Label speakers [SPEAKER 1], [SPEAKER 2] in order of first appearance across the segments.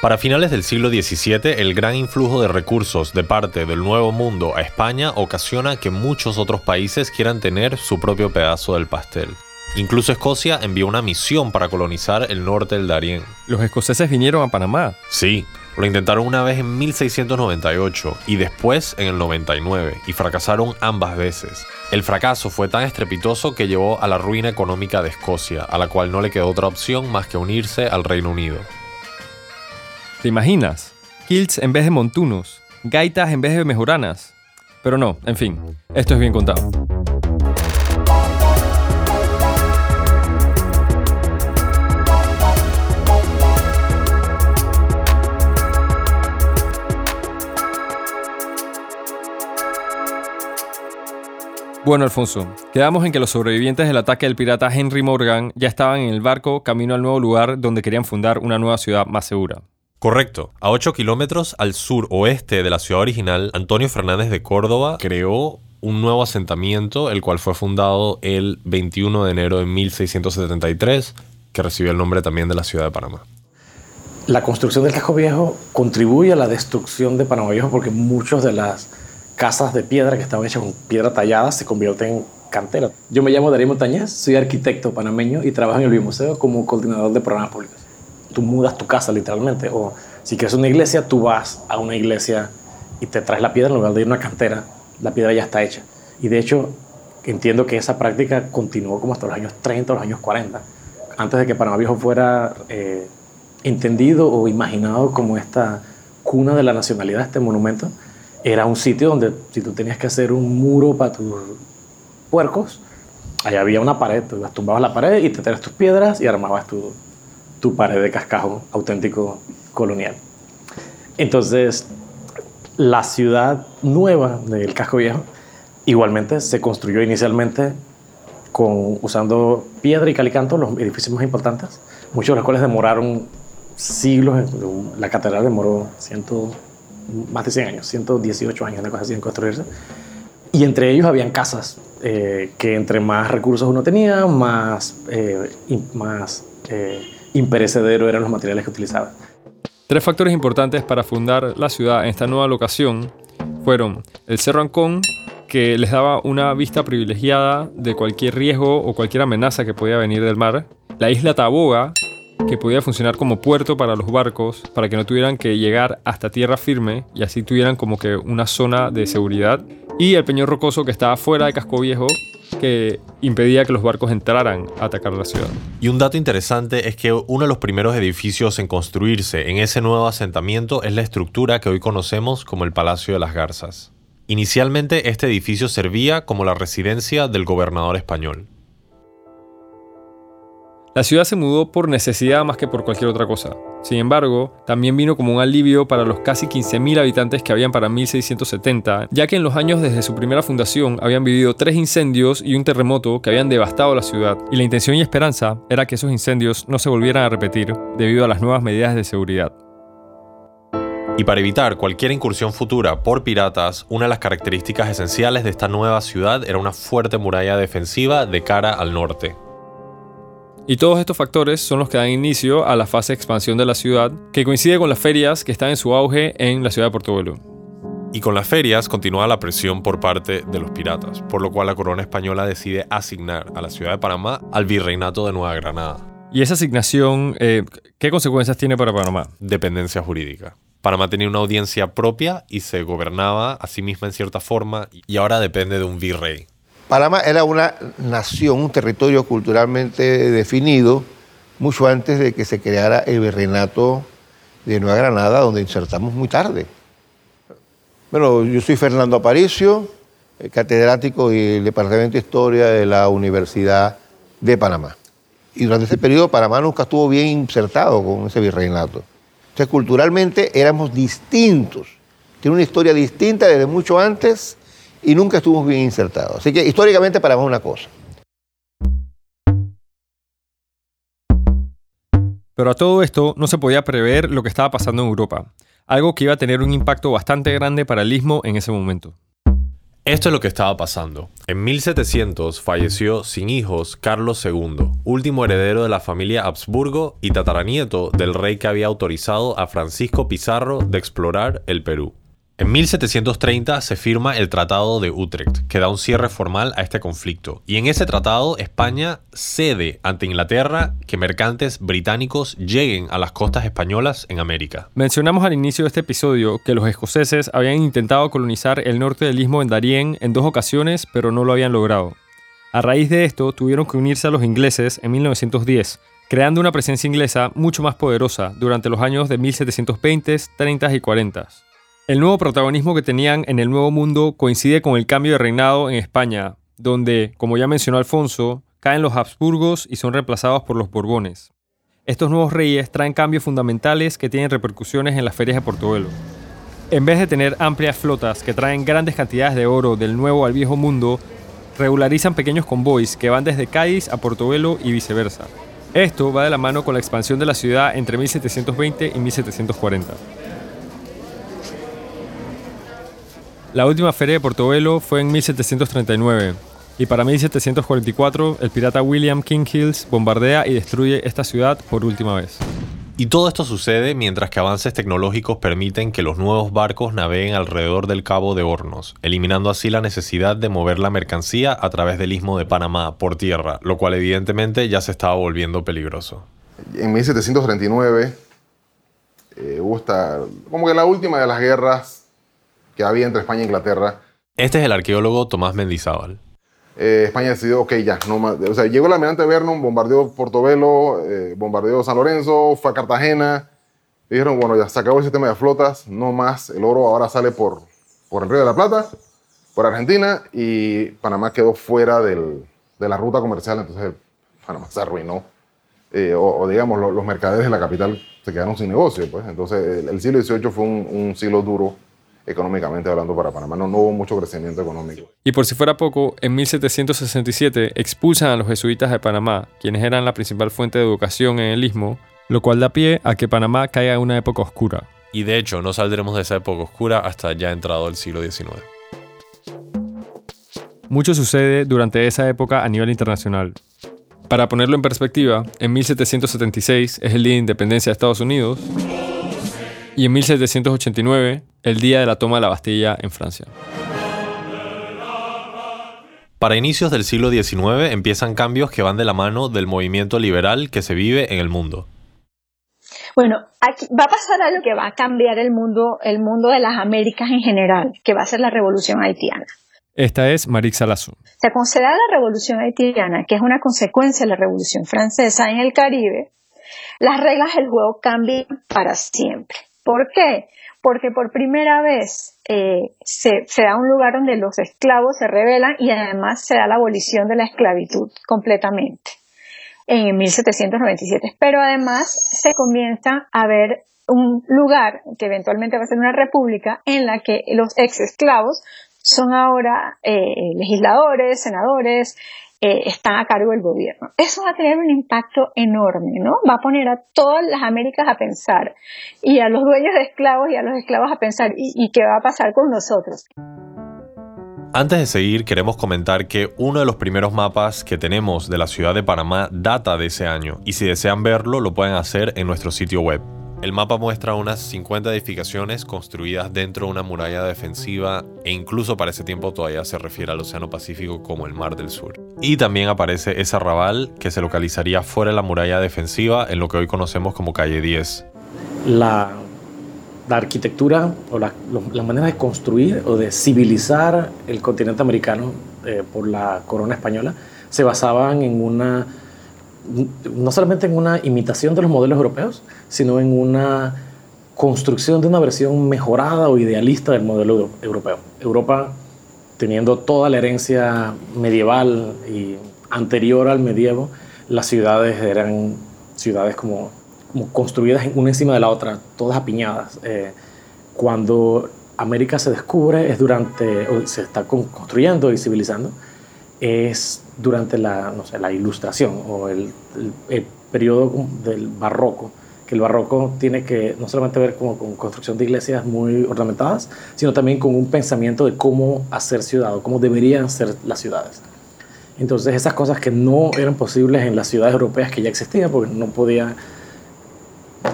[SPEAKER 1] Para finales del siglo XVII, el gran influjo de recursos de parte del Nuevo Mundo a España ocasiona que muchos otros países quieran tener su propio pedazo del pastel. Incluso Escocia envió una misión para colonizar el norte del Darién.
[SPEAKER 2] Los escoceses vinieron a Panamá.
[SPEAKER 1] Sí, lo intentaron una vez en 1698 y después en el 99 y fracasaron ambas veces. El fracaso fue tan estrepitoso que llevó a la ruina económica de Escocia, a la cual no le quedó otra opción más que unirse al Reino Unido.
[SPEAKER 2] ¿Te imaginas? Kilts en vez de montunos, gaitas en vez de mejoranas. Pero no, en fin, esto es bien contado. Bueno, Alfonso, quedamos en que los sobrevivientes del ataque del pirata Henry Morgan ya estaban en el barco camino al nuevo lugar donde querían fundar una nueva ciudad más segura.
[SPEAKER 1] Correcto. A 8 kilómetros al sur-oeste de la ciudad original, Antonio Fernández de Córdoba creó un nuevo asentamiento, el cual fue fundado el 21 de enero de 1673, que recibió el nombre también de la ciudad de Panamá.
[SPEAKER 3] La construcción del casco viejo contribuye a la destrucción de Panamá Viejo porque muchas de las casas de piedra que estaban hechas con piedra tallada se convierten en canteras. Yo me llamo Darío Montañez, soy arquitecto panameño y trabajo en el Biomuseo como coordinador de programas públicos tú mudas tu casa literalmente. O si quieres una iglesia, tú vas a una iglesia y te traes la piedra en lugar de ir a una cantera. La piedra ya está hecha. Y de hecho, entiendo que esa práctica continuó como hasta los años 30 o los años 40, antes de que Panamá Viejo fuera eh, entendido o imaginado como esta cuna de la nacionalidad, este monumento. Era un sitio donde si tú tenías que hacer un muro para tus puercos, allá había una pared, tú tumbabas la pared y te traes tus piedras y armabas tu, tu pared de cascajo auténtico colonial. Entonces, la ciudad nueva del casco viejo igualmente se construyó inicialmente con, usando piedra y calicanto, los edificios más importantes, muchos de los cuales demoraron siglos. La catedral demoró ciento, más de 100 años, 118 años, una cosa así en construirse. Y entre ellos habían casas eh, que entre más recursos uno tenía, más, eh, más eh, imperecedero eran los materiales que utilizaban.
[SPEAKER 2] Tres factores importantes para fundar la ciudad en esta nueva locación fueron el Cerro Ancón, que les daba una vista privilegiada de cualquier riesgo o cualquier amenaza que podía venir del mar, la isla Taboga, que podía funcionar como puerto para los barcos, para que no tuvieran que llegar hasta tierra firme y así tuvieran como que una zona de seguridad, y el Peñón Rocoso que estaba fuera de Casco Viejo, que impedía que los barcos entraran a atacar la ciudad.
[SPEAKER 1] Y un dato interesante es que uno de los primeros edificios en construirse en ese nuevo asentamiento es la estructura que hoy conocemos como el Palacio de las Garzas. Inicialmente este edificio servía como la residencia del gobernador español.
[SPEAKER 2] La ciudad se mudó por necesidad más que por cualquier otra cosa. Sin embargo, también vino como un alivio para los casi 15.000 habitantes que habían para 1670, ya que en los años desde su primera fundación habían vivido tres incendios y un terremoto que habían devastado la ciudad, y la intención y esperanza era que esos incendios no se volvieran a repetir debido a las nuevas medidas de seguridad.
[SPEAKER 1] Y para evitar cualquier incursión futura por piratas, una de las características esenciales de esta nueva ciudad era una fuerte muralla defensiva de cara al norte.
[SPEAKER 2] Y todos estos factores son los que dan inicio a la fase de expansión de la ciudad, que coincide con las ferias que están en su auge en la ciudad de Portobelo.
[SPEAKER 1] Y con las ferias continúa la presión por parte de los piratas, por lo cual la corona española decide asignar a la ciudad de Panamá al virreinato de Nueva Granada.
[SPEAKER 2] ¿Y esa asignación eh, qué consecuencias tiene para Panamá?
[SPEAKER 1] Dependencia jurídica. Panamá tenía una audiencia propia y se gobernaba a sí misma en cierta forma y ahora depende de un virrey.
[SPEAKER 4] Panamá era una nación, un territorio culturalmente definido mucho antes de que se creara el virreinato de Nueva Granada, donde insertamos muy tarde. Bueno, yo soy Fernando Aparicio, eh, catedrático del Departamento de Historia de la Universidad de Panamá. Y durante ese periodo Panamá nunca estuvo bien insertado con ese virreinato. Entonces, culturalmente éramos distintos. Tiene una historia distinta desde mucho antes y nunca estuvimos bien insertados. Así que históricamente para una cosa.
[SPEAKER 2] Pero a todo esto no se podía prever lo que estaba pasando en Europa, algo que iba a tener un impacto bastante grande para el istmo en ese momento.
[SPEAKER 1] Esto es lo que estaba pasando. En 1700 falleció sin hijos Carlos II, último heredero de la familia Habsburgo y tataranieto del rey que había autorizado a Francisco Pizarro de explorar el Perú. En 1730 se firma el Tratado de Utrecht, que da un cierre formal a este conflicto, y en ese tratado España cede ante Inglaterra que mercantes británicos lleguen a las costas españolas en América.
[SPEAKER 2] Mencionamos al inicio de este episodio que los escoceses habían intentado colonizar el norte del istmo en Darien en dos ocasiones, pero no lo habían logrado. A raíz de esto, tuvieron que unirse a los ingleses en 1910, creando una presencia inglesa mucho más poderosa durante los años de 1720, 30 y 40. El nuevo protagonismo que tenían en el Nuevo Mundo coincide con el cambio de reinado en España, donde, como ya mencionó Alfonso, caen los Habsburgos y son reemplazados por los Borbones. Estos nuevos reyes traen cambios fundamentales que tienen repercusiones en las ferias de Portobelo. En vez de tener amplias flotas que traen grandes cantidades de oro del Nuevo al Viejo Mundo, regularizan pequeños convoys que van desde Cádiz a Portobelo y viceversa. Esto va de la mano con la expansión de la ciudad entre 1720 y 1740. La última feria de Portobelo fue en 1739 y para 1744 el pirata William King Hills bombardea y destruye esta ciudad por última vez.
[SPEAKER 1] Y todo esto sucede mientras que avances tecnológicos permiten que los nuevos barcos naveguen alrededor del Cabo de Hornos, eliminando así la necesidad de mover la mercancía a través del istmo de Panamá por tierra, lo cual evidentemente ya se estaba volviendo peligroso.
[SPEAKER 5] En 1739 eh, hubo esta, como que la última de las guerras que había entre España e Inglaterra.
[SPEAKER 1] Este es el arqueólogo Tomás Mendizábal.
[SPEAKER 5] Eh, España decidió, ok, ya, no más. O sea, llegó el almirante Vernon, bombardeó Portobelo, eh, bombardeó San Lorenzo, fue a Cartagena. dijeron, bueno, ya se acabó el sistema de flotas, no más. El oro ahora sale por, por el Río de la Plata, por Argentina, y Panamá quedó fuera del, de la ruta comercial, entonces Panamá se arruinó. Eh, o, digamos, los mercaderes de la capital se quedaron sin negocio. Pues. Entonces, el, siglo XVIII fue un, un siglo duro económicamente hablando para Panamá. No, hubo mucho crecimiento económico.
[SPEAKER 2] Y por si fuera poco, en 1767 expulsan a los jesuitas de Panamá, quienes eran la principal fuente de educación en el istmo, lo cual da pie a que Panamá caiga en una época oscura.
[SPEAKER 1] Y de hecho, no saldremos de esa época oscura hasta ya entrado el siglo XIX.
[SPEAKER 2] Mucho sucede durante esa época a nivel internacional. Para ponerlo en perspectiva, en 1776 es el Día de Independencia de Estados Unidos y en 1789 el día de la toma de la Bastilla en Francia.
[SPEAKER 1] Para inicios del siglo XIX empiezan cambios que van de la mano del movimiento liberal que se vive en el mundo.
[SPEAKER 6] Bueno, aquí va a pasar algo que va a cambiar el mundo, el mundo de las Américas en general, que va a ser la revolución haitiana.
[SPEAKER 2] Esta es Marik Salazú.
[SPEAKER 6] Se considera la revolución haitiana, que es una consecuencia de la revolución francesa en el Caribe, las reglas del juego cambian para siempre. ¿Por qué? porque por primera vez eh, se, da un lugar donde los esclavos se rebelan y además se da la abolición de la esclavitud completamente en 1797. Pero además se comienza a ver un lugar que eventualmente va a ser una república en la que los ex esclavos son ahora eh, legisladores, senadores, eh, están a cargo del gobierno. Eso va a tener un impacto enorme, ¿no? Va a poner a todas las Américas a pensar y a los dueños de esclavos y a los esclavos a pensar y, qué va a pasar con nosotros.
[SPEAKER 1] Antes de seguir, queremos comentar que uno de los primeros mapas que tenemos de la ciudad de Panamá data de ese año, y si desean verlo, lo pueden hacer en nuestro sitio web. El mapa muestra unas 50 edificaciones construidas dentro de una muralla defensiva e incluso para ese tiempo todavía se refiere al Océano Pacífico como el Mar del Sur. Y también aparece ese arrabal que se localizaría fuera de la muralla defensiva en lo que hoy conocemos como Calle 10.
[SPEAKER 3] La, arquitectura o la, manera de construir o de civilizar el continente americano eh, por la corona española se basaban en una no solamente en una imitación de los modelos europeos, sino en una construcción de una versión mejorada o idealista del modelo europeo. Europa, teniendo toda la herencia medieval y anterior al medievo, las ciudades eran ciudades como, construidas una encima de la otra, todas apiñadas. Eh, cuando América se descubre, es durante, o se está construyendo y civilizando, es durante la, no sé, la ilustración o el, el, periodo del barroco, que el barroco tiene que no solamente ver como con construcción de iglesias muy ornamentadas, sino también con un pensamiento de cómo hacer ciudad o cómo deberían ser las ciudades. Entonces esas cosas que no eran posibles en las ciudades europeas que ya existían, porque no podía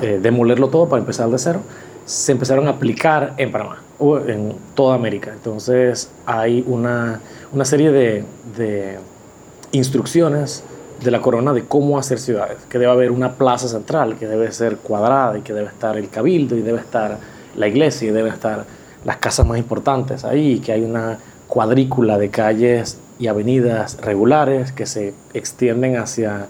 [SPEAKER 3] eh, demolerlo todo para empezar de cero, se empezaron a aplicar en Panamá o en toda América. Entonces hay una, una serie de, de instrucciones de la corona de cómo hacer ciudades, que debe haber una plaza central, que debe ser cuadrada y que debe estar el cabildo y debe estar la iglesia y deben estar las casas más importantes ahí, que hay una cuadrícula de calles y avenidas regulares que se extienden hacia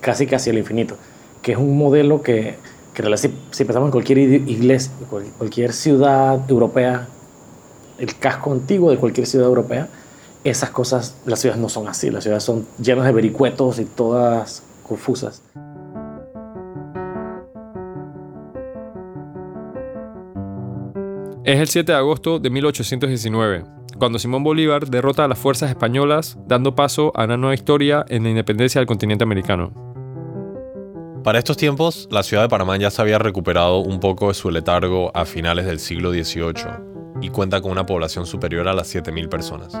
[SPEAKER 3] casi hacia el infinito, que es un modelo que, que si, si pensamos en cualquier iglesia, cualquier ciudad europea, el casco antiguo de cualquier ciudad europea, esas cosas, las ciudades no son así, las ciudades son llenas de vericuetos y todas confusas.
[SPEAKER 2] Es el 7 de agosto de 1819, cuando Simón Bolívar derrota a las fuerzas españolas, dando paso a una nueva historia en la independencia del continente americano.
[SPEAKER 1] Para estos tiempos, la ciudad de Panamá ya se había recuperado un poco de su letargo a finales del siglo XVIII y cuenta con una población superior a las 7.000 personas.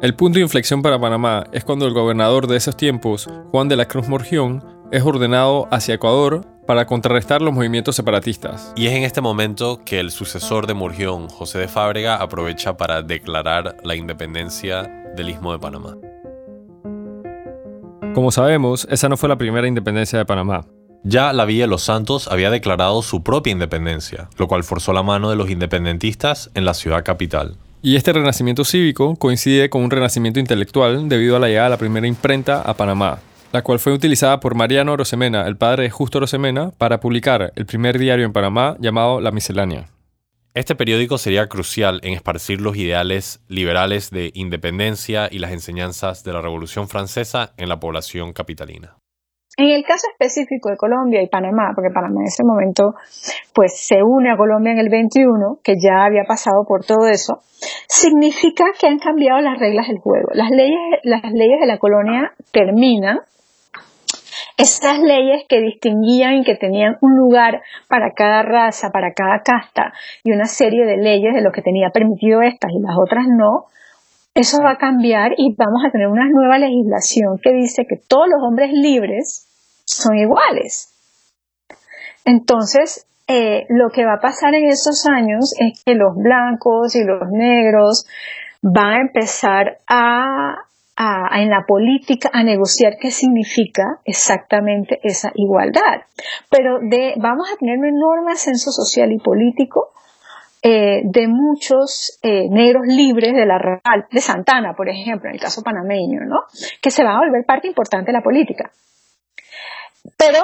[SPEAKER 2] El punto de inflexión para Panamá es cuando el gobernador de esos tiempos, Juan de la Cruz Morgión, es ordenado hacia Ecuador para contrarrestar los movimientos separatistas.
[SPEAKER 1] Y es en este momento que el sucesor de Morgión, José de Fábrega, aprovecha para declarar la independencia del Istmo de Panamá.
[SPEAKER 2] Como sabemos, esa no fue la primera independencia de Panamá.
[SPEAKER 1] Ya la Villa de los Santos había declarado su propia independencia, lo cual forzó la mano de los independentistas en la ciudad capital.
[SPEAKER 2] Y este renacimiento cívico coincide con un renacimiento intelectual debido a la llegada de la primera imprenta a Panamá, la cual fue utilizada por Mariano Orosemena, el padre de Justo Orosemena, para publicar el primer diario en Panamá llamado La Miscelánea.
[SPEAKER 1] Este periódico sería crucial en esparcir los ideales liberales de independencia y las enseñanzas de la Revolución Francesa en la población capitalina.
[SPEAKER 6] En el caso específico de Colombia y Panamá, porque Panamá en ese momento pues se une a Colombia en el 21, que ya había pasado por todo eso, significa que han cambiado las reglas del juego. Las leyes, las leyes de la colonia terminan. Estas leyes que distinguían y que tenían un lugar para cada raza, para cada casta y una serie de leyes de lo que tenía permitido estas y las otras no, eso va a cambiar y vamos a tener una nueva legislación que dice que todos los hombres libres son iguales. Entonces, eh, lo que va a pasar en esos años es que los blancos y los negros van a empezar a, en la política a negociar qué significa exactamente esa igualdad. Pero vamos a tener un enorme ascenso social y político eh, de muchos eh, negros libres de la Real, de Santana, por ejemplo, en el caso panameño, ¿no? Que se va a volver parte importante de la política. Pero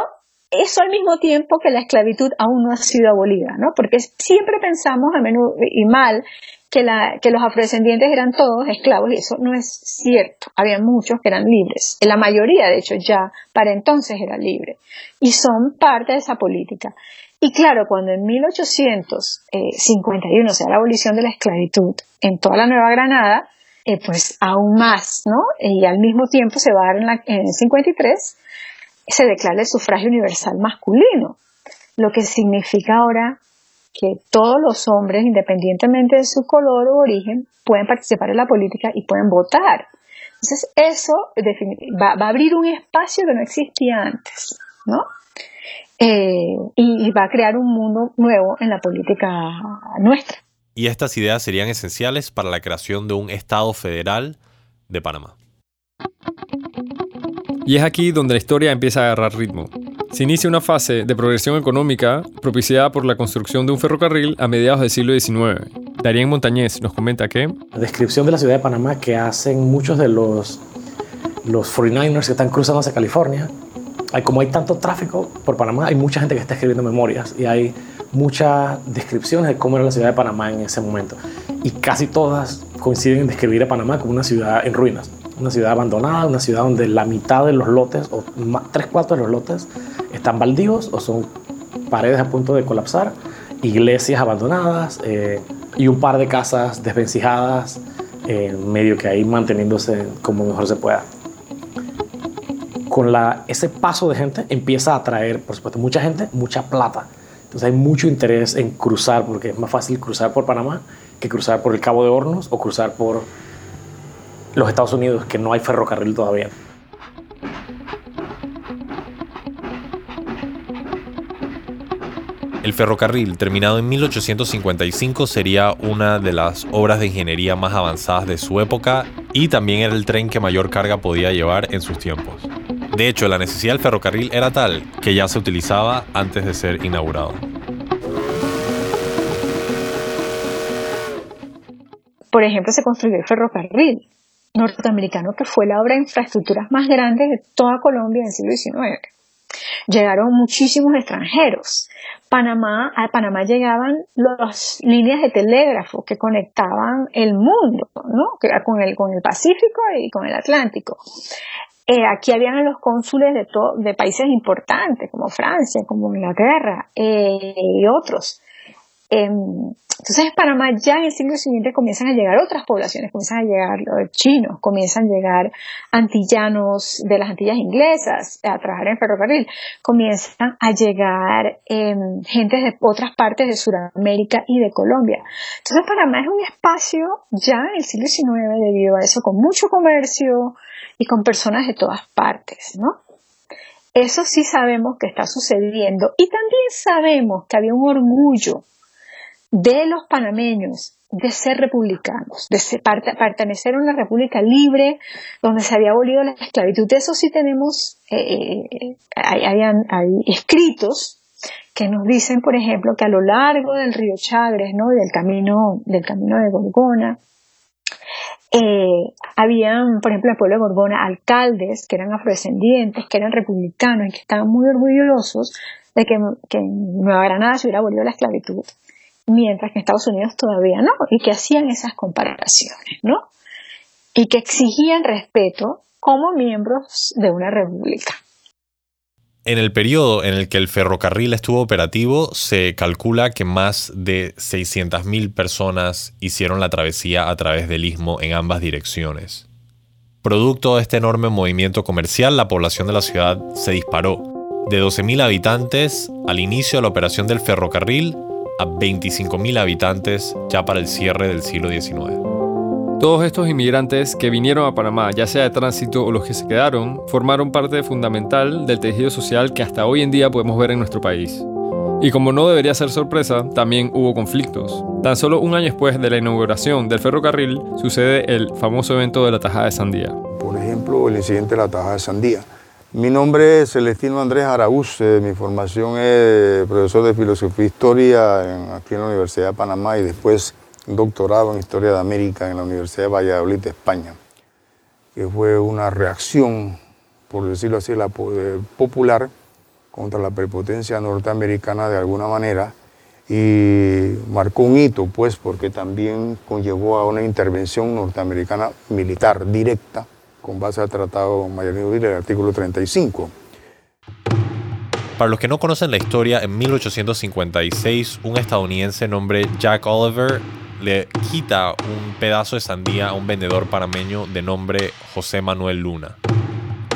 [SPEAKER 6] eso al mismo tiempo que la esclavitud aún no ha sido abolida, ¿no? Porque siempre pensamos a menudo y mal que, los afrodescendientes eran todos esclavos y eso no es cierto. Había muchos que eran libres. La mayoría, de hecho, ya para entonces era libre. Y son parte de esa política. Y claro, cuando en 1851 se da la abolición de la esclavitud en toda la Nueva Granada, eh, pues aún más, ¿no? Y al mismo tiempo se va a dar en, la, en el 53 se declara el sufragio universal masculino, lo que significa ahora que todos los hombres, independientemente de su color o origen, pueden participar en la política y pueden votar. Entonces, eso va, a abrir un espacio que no existía antes, ¿no? Eh, y, y va a crear un mundo nuevo en la política nuestra.
[SPEAKER 1] Y estas ideas serían esenciales para la creación de un Estado federal de Panamá.
[SPEAKER 2] Y es aquí donde la historia empieza a agarrar ritmo. Se inicia una fase de progresión económica propiciada por la construcción de un ferrocarril a mediados del siglo XIX. Darien Montañez nos comenta que...
[SPEAKER 3] La descripción de la ciudad de Panamá que hacen muchos de los, los 49ers que están cruzando hacia California. Hay, como hay tanto tráfico por Panamá, hay mucha gente que está escribiendo memorias y hay muchas descripciones de cómo era la ciudad de Panamá en ese momento. Y casi todas coinciden en describir a Panamá como una ciudad en ruinas una ciudad abandonada, una ciudad donde la mitad de los lotes, o tres cuartos de los lotes, están baldíos o son paredes a punto de colapsar, iglesias abandonadas eh, y un par de casas desvencijadas, eh, medio que ahí manteniéndose como mejor se pueda. con la, ese paso de gente empieza a atraer, por supuesto, mucha gente, mucha plata. Entonces hay mucho interés en cruzar, porque es más fácil cruzar por Panamá que cruzar por el Cabo de Hornos o cruzar por los Estados Unidos, que no hay ferrocarril todavía.
[SPEAKER 1] El ferrocarril, terminado en 1855, sería una de las obras de ingeniería más avanzadas de su época y también era el tren que mayor carga podía llevar en sus tiempos. De hecho, la necesidad del ferrocarril era tal que ya se utilizaba antes de ser inaugurado.
[SPEAKER 6] Por ejemplo, se construyó el ferrocarril norteamericano, que fue la obra de infraestructuras más grande de toda Colombia en el siglo XIX. Llegaron muchísimos extranjeros Panamá, a Panamá llegaban las líneas de telégrafo que conectaban el mundo, ¿no? Con el, con el Pacífico y con el Atlántico. Eh, aquí habían los cónsules de, de países importantes como Francia, como Inglaterra eh, y otros. Em, entonces, en Panamá ya en el siglo siguiente comienzan a llegar otras poblaciones, comienzan a llegar los chinos, comienzan a llegar antillanos de las Antillas inglesas a trabajar en ferrocarril, comienzan a llegar eh, gente de otras partes de Sudamérica y de Colombia. Entonces, Panamá es un espacio ya en el siglo XIX debido a eso, con mucho comercio y con personas de todas partes, ¿no? Eso sí sabemos que está sucediendo y también sabemos que había un orgullo de los panameños de ser republicanos, de pertenecer a una república libre donde se había abolido la esclavitud. Eso sí tenemos, eh, eh, hay, escritos que nos dicen, por ejemplo, que a lo largo del río Chagres, ¿no? del camino, del camino de Gorgona, eh, habían, por ejemplo, en el pueblo de Gorgona, alcaldes que eran afrodescendientes, que eran republicanos y que estaban muy orgullosos de que en Nueva Granada se hubiera abolido la esclavitud mientras que Estados Unidos todavía no, y que hacían esas comparaciones, ¿no? Y que exigían respeto como miembros de una república.
[SPEAKER 1] En el periodo en el que el ferrocarril estuvo operativo, se calcula que más de 600.000 personas hicieron la travesía a través del istmo en ambas direcciones. Producto de este enorme movimiento comercial, la población de la ciudad se disparó. De 12.000 habitantes al inicio de la operación del ferrocarril a 25.000 habitantes ya para el cierre del siglo XIX.
[SPEAKER 2] Todos estos inmigrantes que vinieron a Panamá, ya sea de tránsito o los que se quedaron, formaron parte fundamental del tejido social que hasta hoy en día podemos ver en nuestro país. Y como no debería ser sorpresa, también hubo conflictos. Tan solo un año después de la inauguración del ferrocarril, sucede el famoso evento de la Tajada de Sandía.
[SPEAKER 7] Por ejemplo, el incidente de la Tajada de Sandía mi nombre es Celestino Andrés Araúz, mi formación es profesor de Filosofía e Historia aquí en la Universidad de Panamá y después doctorado en Historia de América en la Universidad de Valladolid, de España, que fue una reacción, por decirlo así, la, popular contra la prepotencia norteamericana de alguna manera y marcó un hito, pues, porque también conllevó a una intervención norteamericana militar directa con base al Tratado Mayor del artículo 35.
[SPEAKER 1] Para los que no conocen la historia, en 1856 un estadounidense nombre Jack Oliver le quita un pedazo de sandía a un vendedor panameño de nombre José Manuel Luna.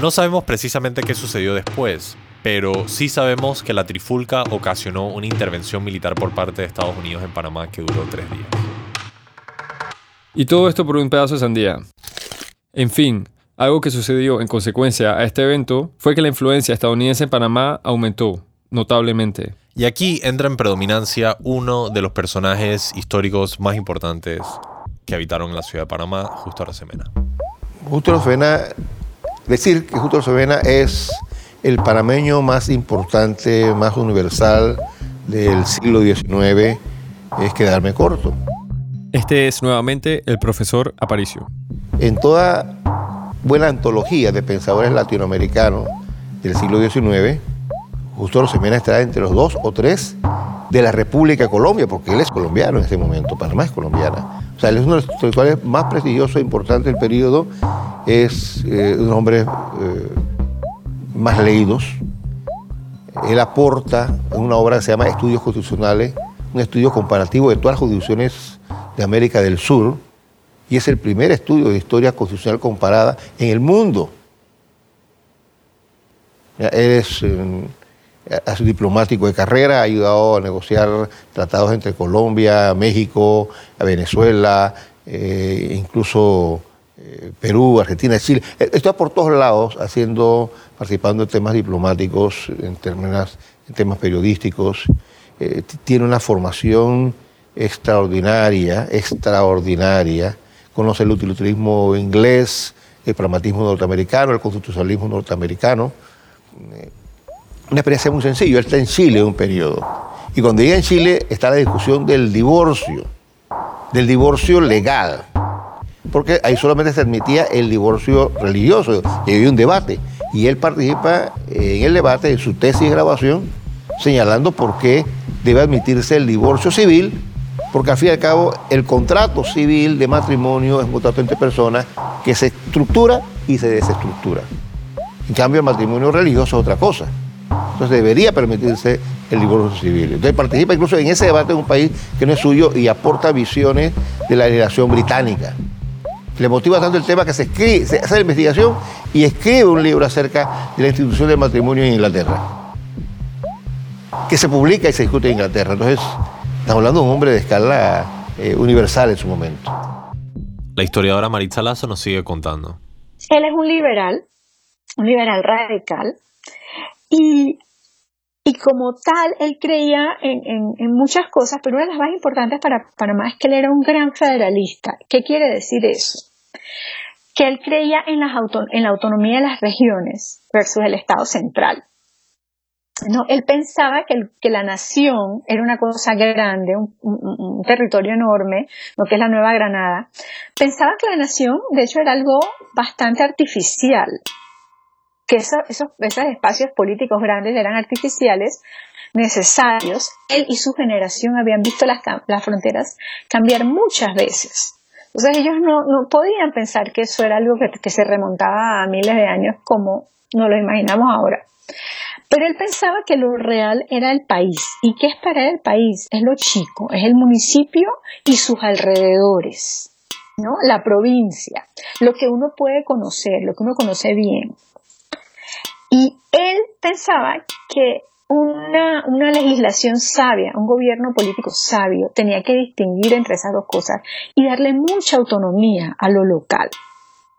[SPEAKER 1] No sabemos precisamente qué sucedió después, pero sí sabemos que la trifulca ocasionó una intervención militar por parte de Estados Unidos en Panamá que duró tres días.
[SPEAKER 2] Y todo esto por un pedazo de sandía. En fin, algo que sucedió en consecuencia a este evento fue que la influencia estadounidense en Panamá aumentó notablemente.
[SPEAKER 1] Y aquí entra en predominancia uno de los personajes históricos más importantes que habitaron en la ciudad de Panamá, Justo Arosemena.
[SPEAKER 4] Justo Arosemena, decir que Justo Arosemena es el panameño más importante, más universal del siglo XIX, es quedarme corto.
[SPEAKER 2] Este es nuevamente el profesor Aparicio.
[SPEAKER 4] En toda buena antología de pensadores latinoamericanos del siglo XIX, Justo Rosemena está entre los dos o tres de la República Colombia, porque él es colombiano en ese momento, Panamá es colombiana. O sea, él es uno de los intelectuales más prestigiosos e importantes del periodo, es eh, un hombre eh, más leídos. Él aporta una obra que se llama Estudios Constitucionales, un estudio comparativo de todas las jurisdicciones de América del Sur, y es el primer estudio de historia constitucional comparada en el mundo. Él es eh, diplomático de carrera, ha ayudado a negociar tratados entre Colombia, México, Venezuela, eh, incluso eh, Perú, Argentina, Chile. Está por todos lados haciendo, participando en temas diplomáticos, en, términos, en temas periodísticos. tiene una formación extraordinaria, extraordinaria. Conoce el utilitarismo inglés, el pragmatismo norteamericano, el constitucionalismo norteamericano. Eh, una experiencia muy sencilla. Él está en Chile un periodo. Y cuando llega en Chile está la discusión del divorcio, del divorcio legal. Porque ahí solamente se admitía el divorcio religioso y había un debate. Y él participa en el debate, en su tesis de grabación, señalando por qué debe admitirse el divorcio civil porque al fin y al cabo el contrato civil de matrimonio es un contrato entre personas que se estructura y se desestructura. En cambio, el matrimonio religioso es otra cosa. Entonces debería permitirse el divorcio civil. Entonces participa incluso en ese debate en un país que no es suyo y aporta visiones de la legislación británica. Le motiva tanto el tema que se, escribe, se hace la investigación y escribe un libro acerca de la institución del matrimonio en Inglaterra, que se publica y se discute en Inglaterra. Entonces, Estamos hablando de un hombre de escala eh, universal en su momento.
[SPEAKER 1] La historiadora Maritza Lazo nos sigue contando.
[SPEAKER 6] Él es un liberal, un liberal radical, y, y como tal, él creía en, en, muchas cosas, pero una de las más importantes para Panamá es que él era un gran federalista. ¿Qué quiere decir eso? Que él creía en, las en la autonomía de las regiones versus el Estado central. No, él pensaba que, que, la nación era una cosa grande, un, territorio enorme, lo que es la Nueva Granada. Pensaba que la nación, de hecho, era algo bastante artificial, que esos, esos espacios políticos grandes eran artificiales, necesarios. Él y su generación habían visto las, las fronteras cambiar muchas veces. Entonces ellos no, no podían pensar que eso era algo que, que se remontaba a miles de años como nos lo imaginamos ahora. Pero él pensaba que lo real era el país. ¿Y qué es para él el país? Es lo chico, es el municipio y sus alrededores, ¿no? La provincia, lo que uno puede conocer, lo que uno conoce bien. Y él pensaba que una, una, legislación sabia, un gobierno político sabio, tenía que distinguir entre esas dos cosas y darle mucha autonomía a lo local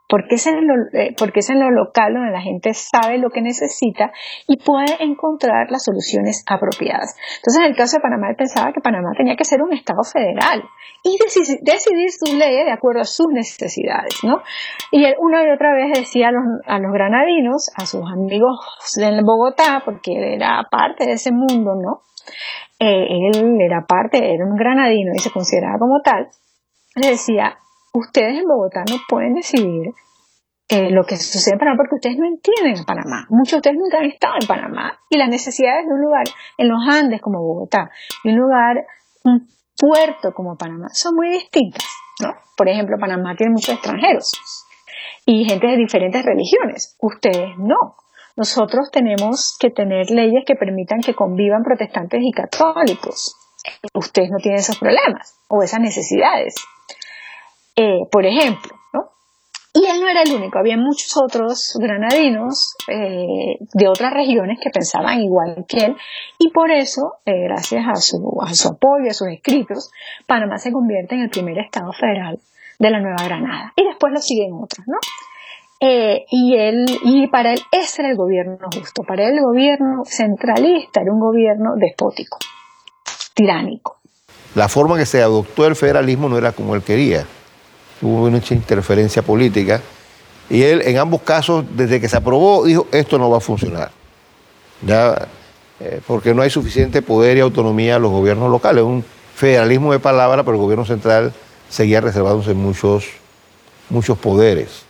[SPEAKER 6] porque es, en lo, eh, porque es en lo local donde la gente sabe lo que necesita y puede encontrar las soluciones apropiadas. Entonces, en el caso de Panamá, él pensaba que Panamá tenía que ser un Estado federal y decidir sus leyes de acuerdo a sus necesidades, ¿no? Y él una y otra vez decía a los, a los granadinos, a sus amigos en Bogotá, porque él era parte de ese mundo, ¿no? Eh, él era parte, era un granadino y se consideraba como tal, le decía, ustedes en Bogotá no pueden decidir eh, lo que sucede en Panamá porque ustedes no entienden Panamá. Muchos de ustedes nunca han estado en Panamá y las necesidades de un lugar en los Andes como Bogotá y un lugar, un puerto como Panamá son muy distintas. ¿no? Por ejemplo, Panamá tiene muchos extranjeros y gente de diferentes religiones. Ustedes no. Nosotros tenemos que tener leyes que permitan que convivan protestantes y católicos. Ustedes no tienen esos problemas o esas necesidades. Eh, por ejemplo. ¿no? Y él no era el único, había muchos otros granadinos eh, de otras regiones que pensaban igual que él y por eso, eh, gracias a su, a su apoyo, a sus escritos, Panamá se convierte en el primer estado federal de la Nueva Granada y después lo siguen otros, ¿no? y él y para él ese era el gobierno justo para él el gobierno centralista era un gobierno despótico tiránico
[SPEAKER 4] la forma que se adoptó el federalismo no era como él quería hubo mucha interferencia política. Y él, en ambos casos, desde que se aprobó, dijo, esto no va a funcionar. Ya, eh, porque no hay suficiente poder y autonomía a los gobiernos locales. Un federalismo de palabra, pero el gobierno central seguía reservándose muchos, muchos poderes.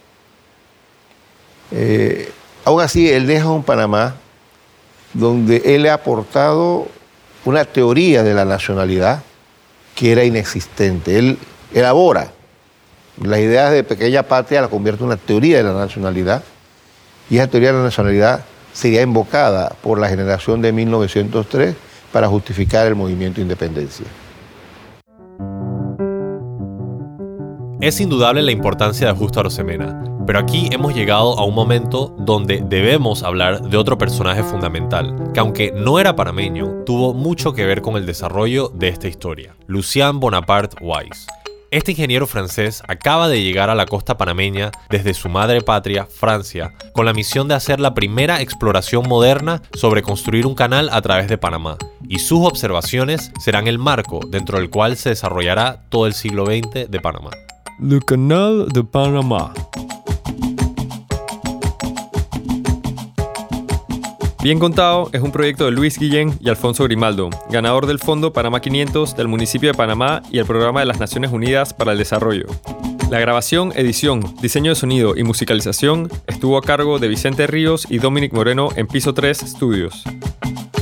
[SPEAKER 4] Eh, aún así, él deja un Panamá donde él ha aportado una teoría de la nacionalidad que era inexistente. Él elabora las ideas de pequeña patria la convierte en una teoría de la nacionalidad y esa teoría de la nacionalidad sería invocada por la generación de 1903 para justificar el movimiento de independencia.
[SPEAKER 1] Es indudable la importancia de Justo Arosemena, Pero aquí hemos llegado a un momento donde debemos hablar de otro personaje fundamental, que aunque no era panameño, tuvo mucho que ver con el desarrollo de esta historia, Lucien Bonaparte Weiss. Este ingeniero francés acaba de llegar a la costa panameña desde su madre patria, Francia, con la misión de hacer la primera exploración moderna sobre construir un canal a través de Panamá, y sus observaciones serán el marco dentro del cual se desarrollará todo el siglo XX de Panamá.
[SPEAKER 2] Le Canal de Panamá. Bien Contado es un proyecto de Luis Guillén y Alfonso Grimaldo, ganador del Fondo Panamá 500 del municipio de Panamá y el Programa de las Naciones Unidas para el Desarrollo. La grabación, edición, diseño de sonido y musicalización estuvo a cargo de Vicente Ríos y Dominic Moreno en Piso 3 Studios.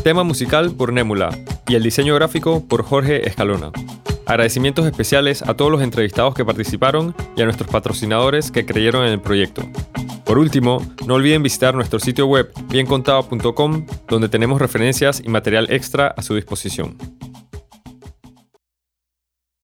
[SPEAKER 2] Tema musical por Némula y el diseño gráfico por Jorge Escalona. Agradecimientos especiales a todos los entrevistados que participaron y a nuestros patrocinadores que creyeron en el proyecto. Por último, no olviden visitar nuestro sitio web biencontado.com donde tenemos referencias y material extra a su disposición.